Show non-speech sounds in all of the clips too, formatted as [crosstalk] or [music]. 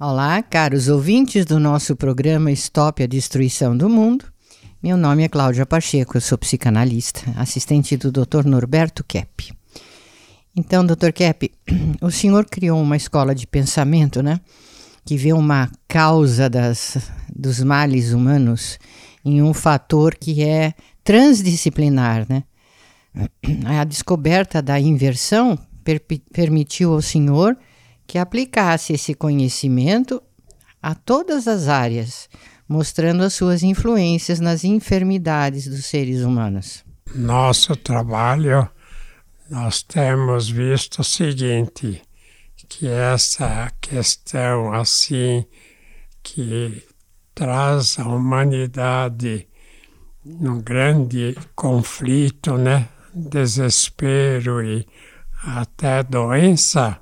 Olá, caros ouvintes do nosso programa Stop a Destruição do Mundo. Meu nome é Cláudia Pacheco, eu sou psicanalista, assistente do Dr. Norberto Kepp. Então, Dr. Kepp, [clears throat] o senhor criou uma escola de pensamento, né? Que vê uma causa das, dos males humanos em um fator que é transdisciplinar, né? [clears throat] A descoberta da inversão per permitiu ao senhor que aplicasse esse conhecimento a todas as áreas, mostrando as suas influências nas enfermidades dos seres humanos. Nosso trabalho, nós temos visto o seguinte, que essa questão assim que traz a humanidade num grande conflito, né? Desespero e até doença,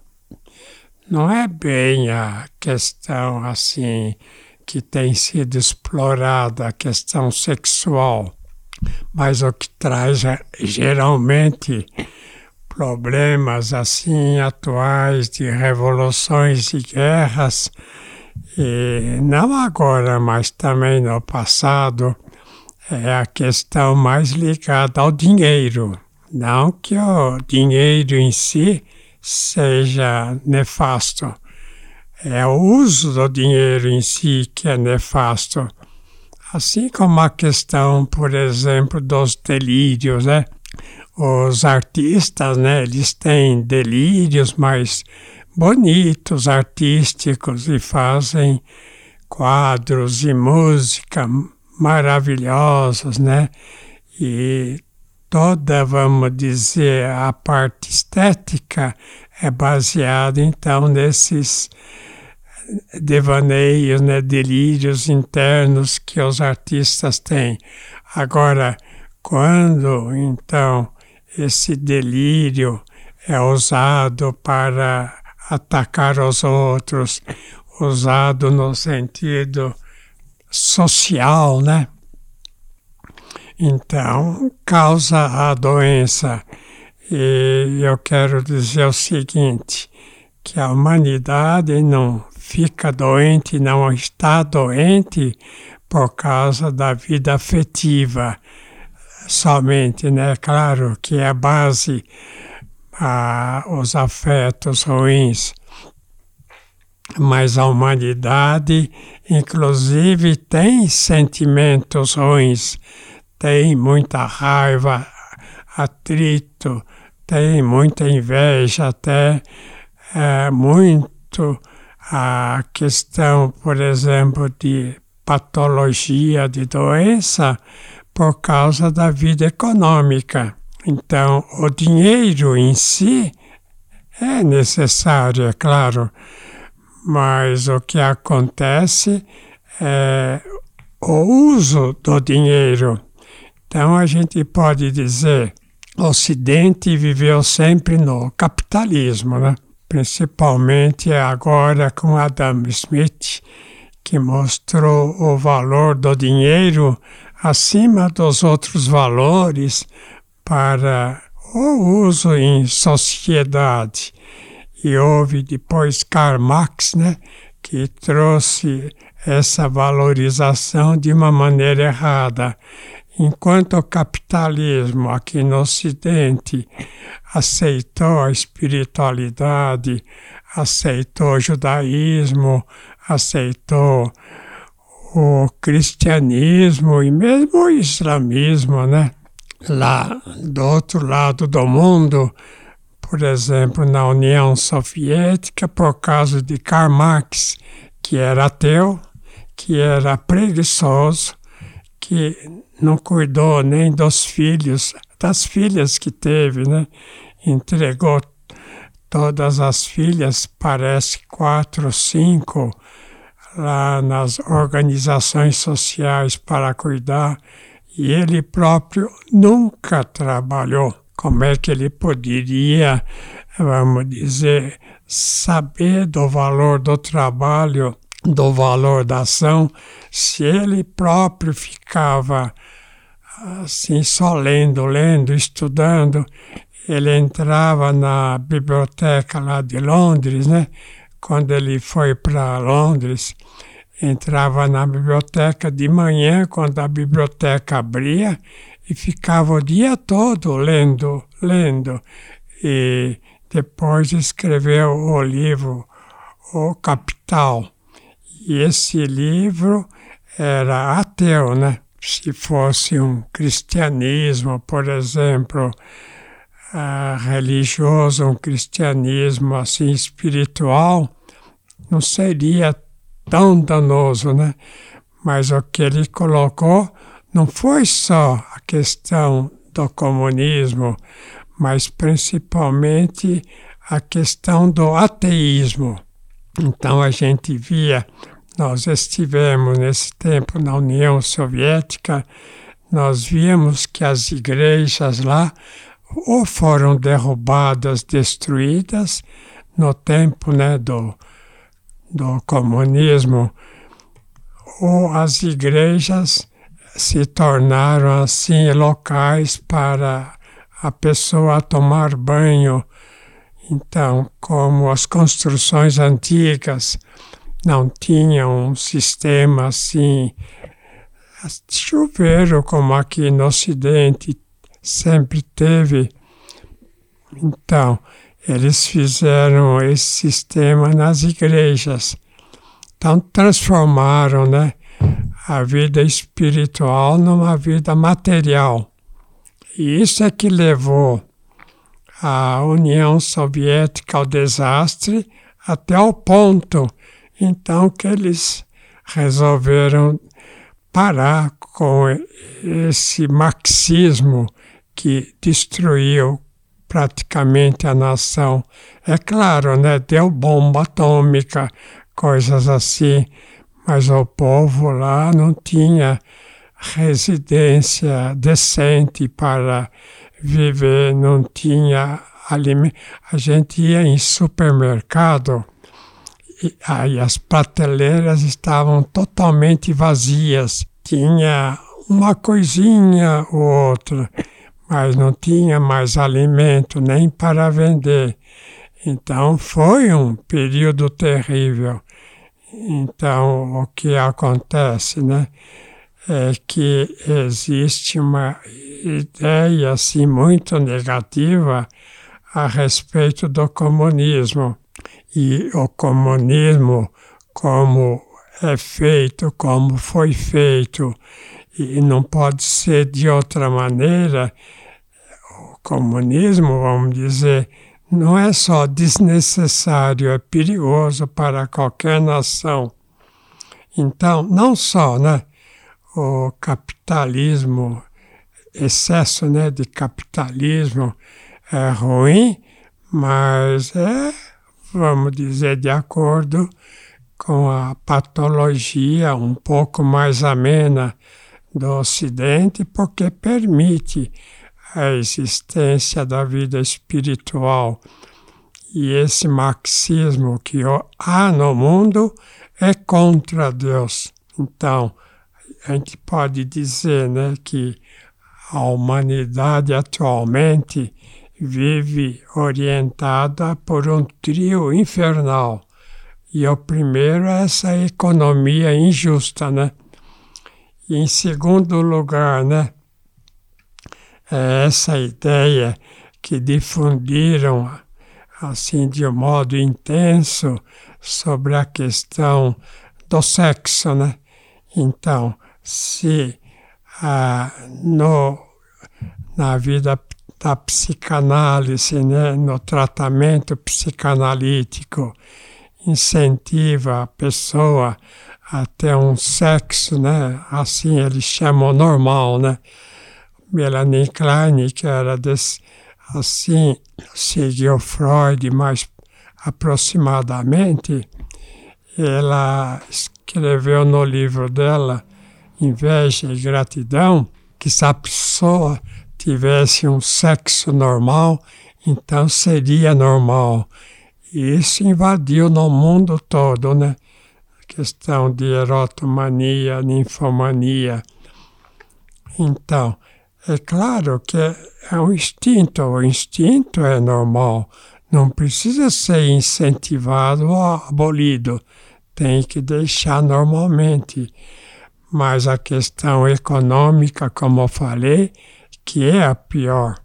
não é bem a questão assim que tem sido explorada, a questão sexual, mas o que traz é, geralmente problemas assim atuais de revoluções e guerras, e não agora, mas também no passado, é a questão mais ligada ao dinheiro. Não que o dinheiro em si seja nefasto. É o uso do dinheiro em si que é nefasto. Assim como a questão, por exemplo, dos delírios, né? Os artistas, né, eles têm delírios mais bonitos, artísticos e fazem quadros e música maravilhosos, né? E toda, vamos dizer, a parte estética é baseada então nesses devaneios, né, delírios internos que os artistas têm. Agora, quando então esse delírio é usado para atacar os outros, usado no sentido social, né? Então, causa a doença. E eu quero dizer o seguinte, que a humanidade não fica doente, não está doente por causa da vida afetiva somente, né? Claro que é a base os afetos ruins, mas a humanidade, inclusive, tem sentimentos ruins tem muita raiva, atrito, tem muita inveja, até é, muito a questão, por exemplo, de patologia, de doença, por causa da vida econômica. Então, o dinheiro em si é necessário, é claro, mas o que acontece é o uso do dinheiro então a gente pode dizer, o Ocidente viveu sempre no capitalismo, né? principalmente agora com Adam Smith, que mostrou o valor do dinheiro acima dos outros valores para o uso em sociedade. E houve depois Karl Marx, né, que trouxe essa valorização de uma maneira errada. Enquanto o capitalismo aqui no Ocidente aceitou a espiritualidade, aceitou o judaísmo, aceitou o cristianismo e mesmo o islamismo, né? Lá do outro lado do mundo, por exemplo, na União Soviética, por causa de Karl Marx, que era ateu, que era preguiçoso, que não cuidou nem dos filhos, das filhas que teve, né? Entregou todas as filhas, parece quatro, cinco, lá nas organizações sociais para cuidar, e ele próprio nunca trabalhou. Como é que ele poderia, vamos dizer, saber do valor do trabalho do valor da ação, se ele próprio ficava assim só lendo, lendo, estudando, ele entrava na biblioteca lá de Londres, né, quando ele foi para Londres, entrava na biblioteca de manhã, quando a biblioteca abria, e ficava o dia todo lendo, lendo. E depois escreveu o livro O Capital. E esse livro era ateu, né? Se fosse um cristianismo, por exemplo, uh, religioso, um cristianismo assim espiritual, não seria tão danoso, né? Mas o que ele colocou não foi só a questão do comunismo, mas principalmente a questão do ateísmo. Então a gente via, nós estivemos nesse tempo na União Soviética, nós víamos que as igrejas lá ou foram derrubadas, destruídas no tempo né, do, do comunismo, ou as igrejas se tornaram assim locais para a pessoa tomar banho. Então, como as construções antigas não tinham um sistema assim, chuveiro como aqui no Ocidente sempre teve. Então, eles fizeram esse sistema nas igrejas. Então, transformaram né, a vida espiritual numa vida material. E isso é que levou a União Soviética ao desastre até o ponto, então, que eles resolveram parar com esse marxismo que destruiu praticamente a nação. É claro, né? Deu bomba atômica, coisas assim, mas o povo lá não tinha residência decente para viver, não tinha alimento. A gente ia em supermercado aí as prateleiras estavam totalmente vazias. Tinha uma coisinha ou outra mas não tinha mais alimento nem para vender. Então foi um período terrível. Então o que acontece, né? É que existe uma ideia assim muito negativa a respeito do comunismo. E o comunismo, como é feito, como foi feito, e não pode ser de outra maneira. O comunismo, vamos dizer, não é só desnecessário, é perigoso para qualquer nação. Então, não só né, o capitalismo, excesso né, de capitalismo é ruim, mas é, vamos dizer, de acordo com a patologia um pouco mais amena do Ocidente porque permite a existência da vida espiritual. E esse marxismo que há no mundo é contra Deus. Então, a gente pode dizer né, que a humanidade atualmente vive orientada por um trio infernal. E o primeiro é essa economia injusta, né? E em segundo lugar, né, é essa ideia que difundiram assim de um modo intenso sobre a questão do sexo, né? Então, se ah, no, na vida da psicanálise, né, no tratamento psicanalítico, incentiva a pessoa até um sexo, né? Assim eles chamam normal, né? Melanie Klein, que era desse, assim, seguiu Freud mais aproximadamente, ela escreveu no livro dela, Inveja e Gratidão, que se a pessoa tivesse um sexo normal, então seria normal. E isso invadiu no mundo todo, né? questão de erotomania, ninfomania. Então, é claro que é um instinto, o instinto é normal, não precisa ser incentivado ou abolido, tem que deixar normalmente. Mas a questão econômica, como eu falei, que é a pior.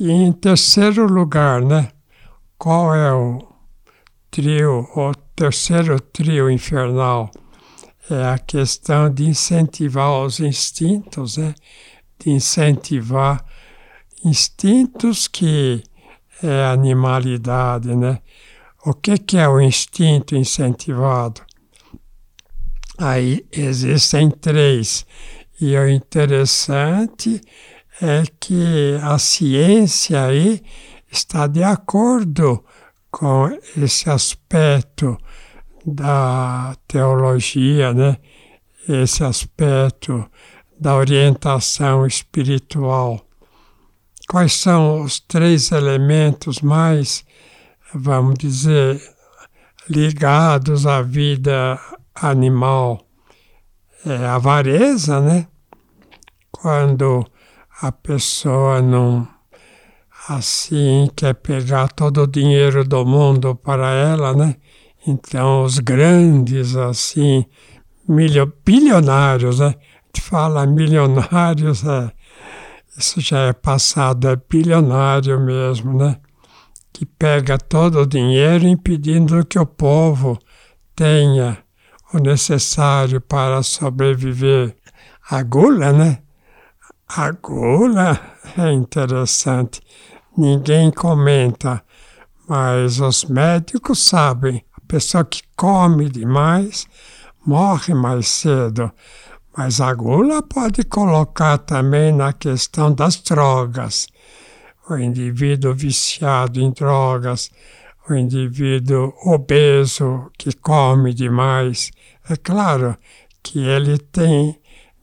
E em terceiro lugar, né? Qual é o trio, o terceiro trio infernal? É a questão de incentivar os instintos, né? De incentivar instintos que é animalidade, né? O que, que é o instinto incentivado? Aí existem três. E o interessante é que a ciência aí está de acordo com esse aspecto da teologia, né? esse aspecto da orientação espiritual. Quais são os três elementos mais, vamos dizer, ligados à vida animal? É a avareza, né? Quando a pessoa não assim quer pegar todo o dinheiro do mundo para ela, né? Então os grandes assim, bilionários, né? A gente fala milionários, é, isso já é passado, é bilionário mesmo, né? Que pega todo o dinheiro impedindo que o povo tenha o necessário para sobreviver. A gula, né? A gula é interessante. Ninguém comenta, mas os médicos sabem. A pessoa que come demais morre mais cedo. Mas a gula pode colocar também na questão das drogas. O indivíduo viciado em drogas, o indivíduo obeso que come demais. É claro que ele tem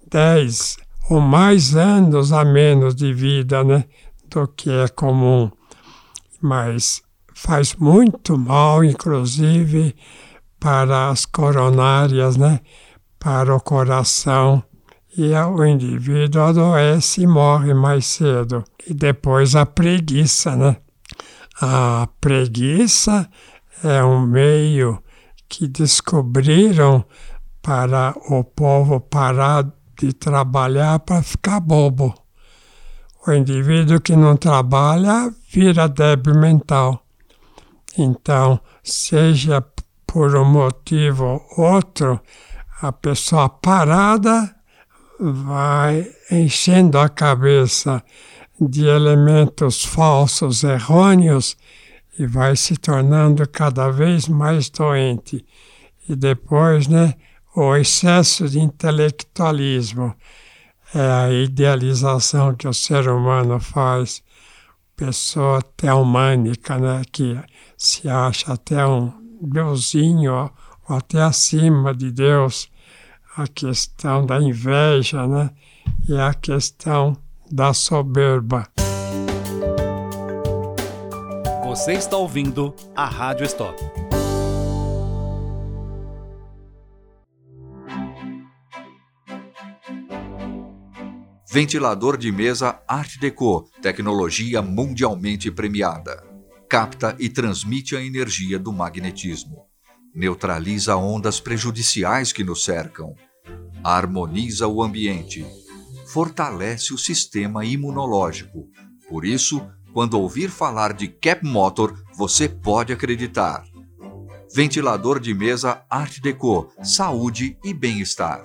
10 ou mais anos a menos de vida né, do que é comum. Mas faz muito mal, inclusive, para as coronárias, né? para o coração e o indivíduo adoece e morre mais cedo. E depois a preguiça, né? A preguiça é um meio que descobriram para o povo parar de trabalhar para ficar bobo. O indivíduo que não trabalha vira débil mental. Então, seja por um motivo ou outro, a pessoa parada vai enchendo a cabeça de elementos falsos, errôneos, e vai se tornando cada vez mais doente. E depois, né, o excesso de intelectualismo é a idealização que o ser humano faz, pessoa teomânica, né, que se acha até um deusinho ou até acima de Deus a questão da inveja né? e a questão da soberba. Você está ouvindo a Rádio Stop. Ventilador de mesa Art Deco, tecnologia mundialmente premiada. Capta e transmite a energia do magnetismo neutraliza ondas prejudiciais que nos cercam, harmoniza o ambiente, fortalece o sistema imunológico. Por isso, quando ouvir falar de Cap Motor, você pode acreditar. Ventilador de mesa Art Deco, saúde e bem-estar.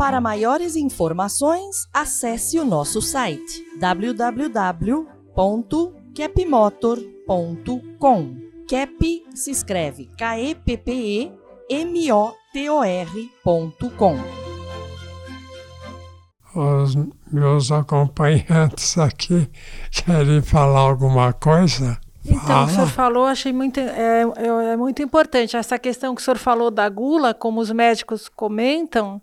Para maiores informações, acesse o nosso site www.capmotor.com. KEP se escreve K-E-P-P-E-M-O-T-O-R.com. Os meus acompanhantes aqui querem falar alguma coisa? Então, Fala. o senhor falou, achei muito, é, é, é, muito importante. Essa questão que o senhor falou da gula, como os médicos comentam,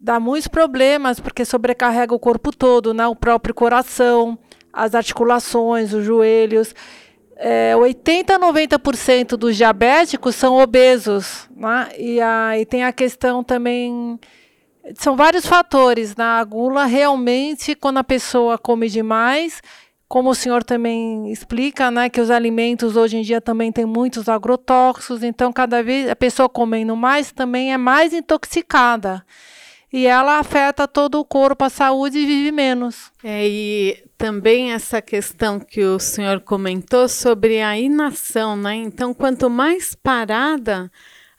dá muitos problemas, porque sobrecarrega o corpo todo, né? o próprio coração, as articulações, os joelhos é, 80 a 90% dos diabéticos são obesos. Né? E aí tem a questão também. São vários fatores. Na né? gula, realmente, quando a pessoa come demais, como o senhor também explica, né, que os alimentos hoje em dia também têm muitos agrotóxicos, então cada vez a pessoa comendo mais também é mais intoxicada. E ela afeta todo o corpo, a saúde e vive menos. É, e também essa questão que o senhor comentou sobre a inação, né? Então, quanto mais parada,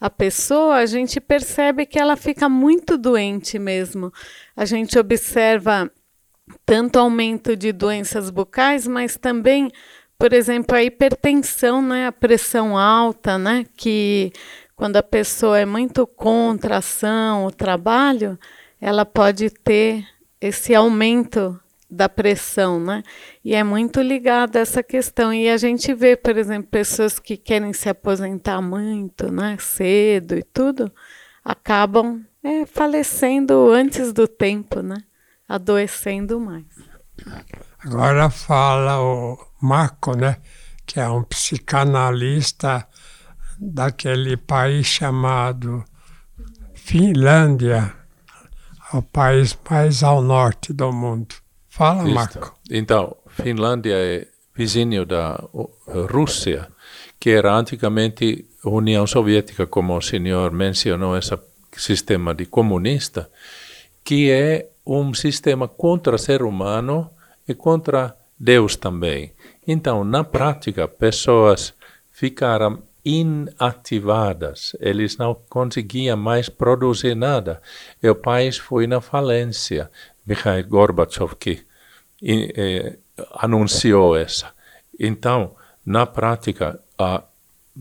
a pessoa, a gente percebe que ela fica muito doente mesmo. A gente observa tanto aumento de doenças bucais, mas também, por exemplo, a hipertensão, né, a pressão alta, né, que quando a pessoa é muito contra a ação, o trabalho, ela pode ter esse aumento da pressão, né? E é muito ligado a essa questão. E a gente vê, por exemplo, pessoas que querem se aposentar muito, né, cedo e tudo, acabam é, falecendo antes do tempo, né? Adoecendo mais. Agora fala o Marco, né, que é um psicanalista daquele país chamado Finlândia, o país mais ao norte do mundo. Fala. Marco. Então, Finlândia é vizinho da Rússia, que era antigamente União Soviética, como o senhor mencionou, esse sistema de comunista, que é um sistema contra o ser humano e contra Deus também. Então, na prática, pessoas ficaram inativadas, eles não conseguiam mais produzir nada. E o país foi na falência. Mikhail Gorbachev que anunciou essa. Então, na prática, a,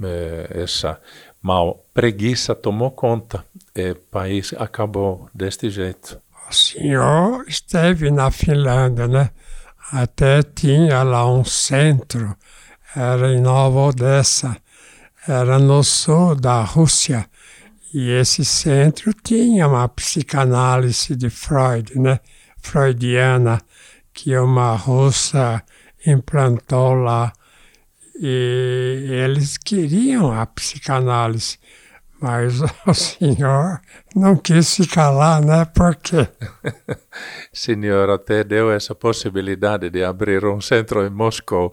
eh, essa mal preguiça tomou conta e o país acabou deste jeito. O senhor esteve na Finlândia, né? Até tinha lá um centro, era em Nova Odessa, era no sul da Rússia. E esse centro tinha uma psicanálise de Freud, né? Freudiana, que uma russa implantou lá. E eles queriam a psicanálise, mas [laughs] o senhor não quis ficar lá, né? Por quê? [laughs] senhor até deu essa possibilidade de abrir um centro em Moscou,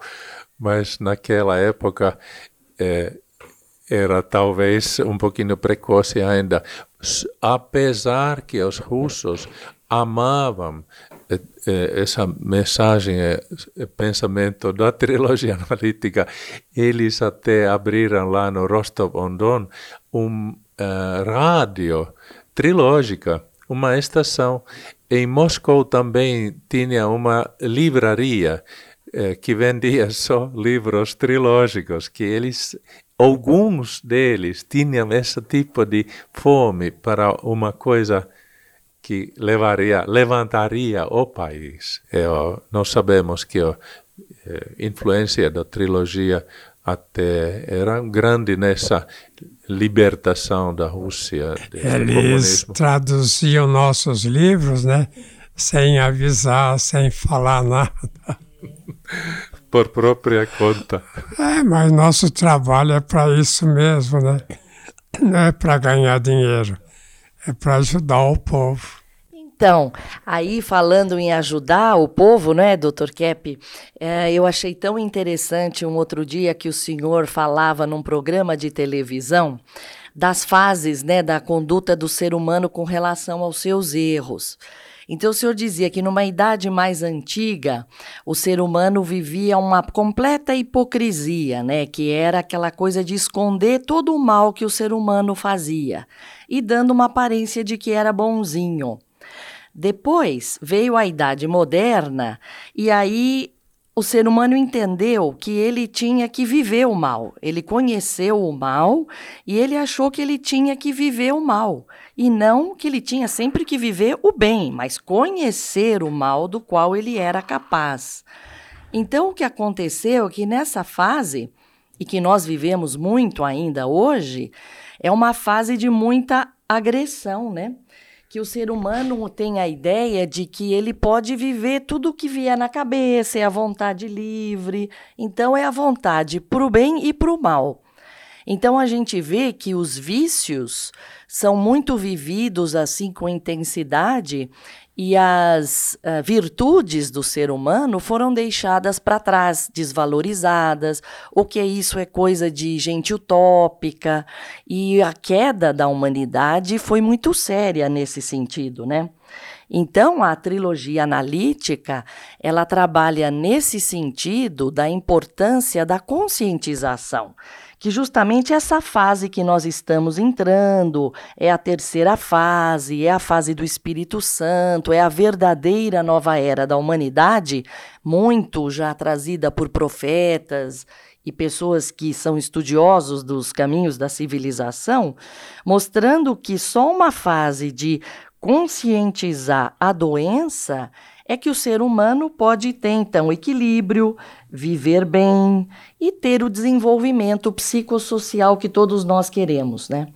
mas naquela época eh, era talvez um pouquinho precoce ainda, apesar que os russos amavam essa mensagem, pensamento da trilogia [laughs] analítica, eles até abriram lá no Rostov-on-Don um uh, rádio trilógica, uma estação. Em Moscou também tinha uma livraria eh, que vendia [laughs] só livros trilógicos, que eles alguns deles tinham esse tipo de fome para uma coisa que levaria, levantaria o país. Eu, nós sabemos que a eh, influência da trilogia até era grande nessa libertação da Rússia. Eles traduziam nossos livros, né? Sem avisar, sem falar [laughs] nada. Por própria conta. É, mas nosso trabalho é para isso mesmo, né? Não é para ganhar dinheiro, é para ajudar o povo. Então, aí falando em ajudar o povo, né, doutor Kep, é, eu achei tão interessante um outro dia que o senhor falava num programa de televisão das fases né, da conduta do ser humano com relação aos seus erros. Então, o senhor dizia que numa idade mais antiga, o ser humano vivia uma completa hipocrisia, né? Que era aquela coisa de esconder todo o mal que o ser humano fazia e dando uma aparência de que era bonzinho. Depois veio a idade moderna e aí o ser humano entendeu que ele tinha que viver o mal. Ele conheceu o mal e ele achou que ele tinha que viver o mal. E não que ele tinha sempre que viver o bem, mas conhecer o mal do qual ele era capaz. Então, o que aconteceu é que nessa fase, e que nós vivemos muito ainda hoje, é uma fase de muita agressão, né? Que o ser humano tem a ideia de que ele pode viver tudo o que vier na cabeça, é a vontade livre. Então, é a vontade para o bem e para o mal. Então, a gente vê que os vícios são muito vividos assim com intensidade e as uh, virtudes do ser humano foram deixadas para trás, desvalorizadas. O que é isso é coisa de gente utópica e a queda da humanidade foi muito séria nesse sentido, né? Então, a trilogia analítica, ela trabalha nesse sentido da importância da conscientização que justamente essa fase que nós estamos entrando é a terceira fase, é a fase do Espírito Santo, é a verdadeira nova era da humanidade, muito já trazida por profetas e pessoas que são estudiosos dos caminhos da civilização, mostrando que só uma fase de conscientizar a doença é que o ser humano pode ter então equilíbrio, viver bem e ter o desenvolvimento psicossocial que todos nós queremos, né?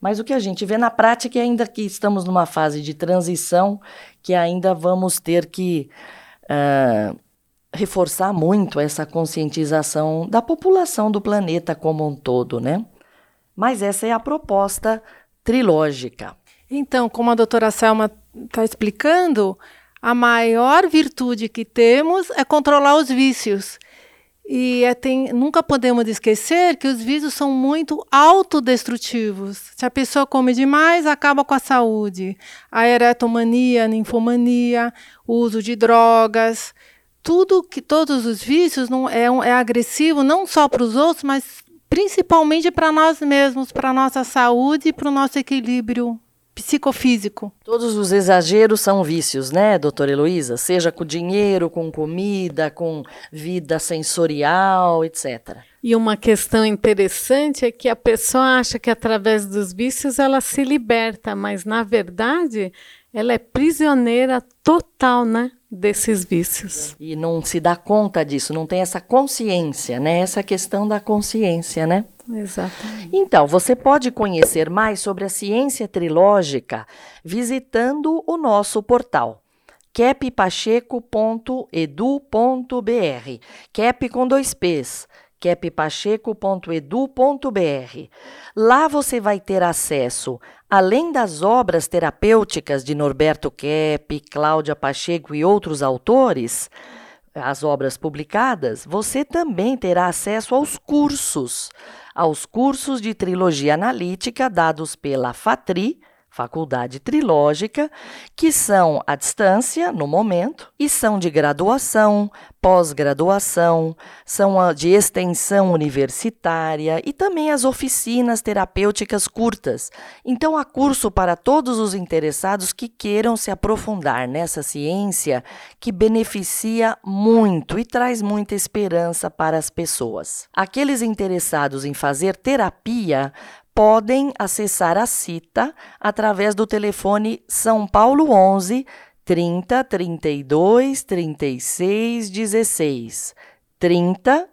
Mas o que a gente vê na prática é ainda que estamos numa fase de transição que ainda vamos ter que uh, reforçar muito essa conscientização da população do planeta como um todo, né? Mas essa é a proposta trilógica. Então, como a doutora Selma está explicando, a maior virtude que temos é controlar os vícios. E é, tem, nunca podemos esquecer que os vícios são muito autodestrutivos. Se a pessoa come demais, acaba com a saúde. A eretomania, a ninfomania, o uso de drogas, tudo que todos os vícios não é, é agressivo não só para os outros, mas principalmente para nós mesmos, para a nossa saúde e para o nosso equilíbrio psicofísico. Todos os exageros são vícios, né, doutora Heloísa? Seja com dinheiro, com comida, com vida sensorial, etc. E uma questão interessante é que a pessoa acha que através dos vícios ela se liberta, mas na verdade ela é prisioneira total, né? Desses vícios. E não se dá conta disso, não tem essa consciência, né? Essa questão da consciência, né? Exatamente. Então, você pode conhecer mais sobre a ciência trilógica visitando o nosso portal keppacheco.edu.br. Kep com dois P's keppacheco.edu.br. Lá você vai ter acesso, além das obras terapêuticas de Norberto Kepp, Cláudia Pacheco e outros autores, as obras publicadas, você também terá acesso aos cursos, aos cursos de trilogia analítica dados pela FATRI, faculdade trilógica, que são à distância, no momento, e são de graduação, pós-graduação, são de extensão universitária e também as oficinas terapêuticas curtas. Então, há curso para todos os interessados que queiram se aprofundar nessa ciência que beneficia muito e traz muita esperança para as pessoas. Aqueles interessados em fazer terapia podem acessar a cita através do telefone São Paulo 11 30 32 36 16 30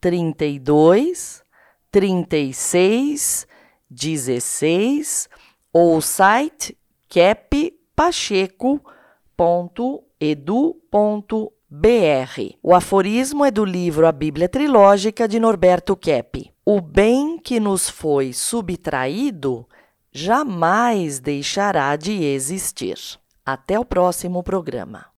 32 36 16 ou site keppacheco.edu.br. O aforismo é do livro A Bíblia Trilógica de Norberto Kepp. O bem que nos foi subtraído jamais deixará de existir. Até o próximo programa.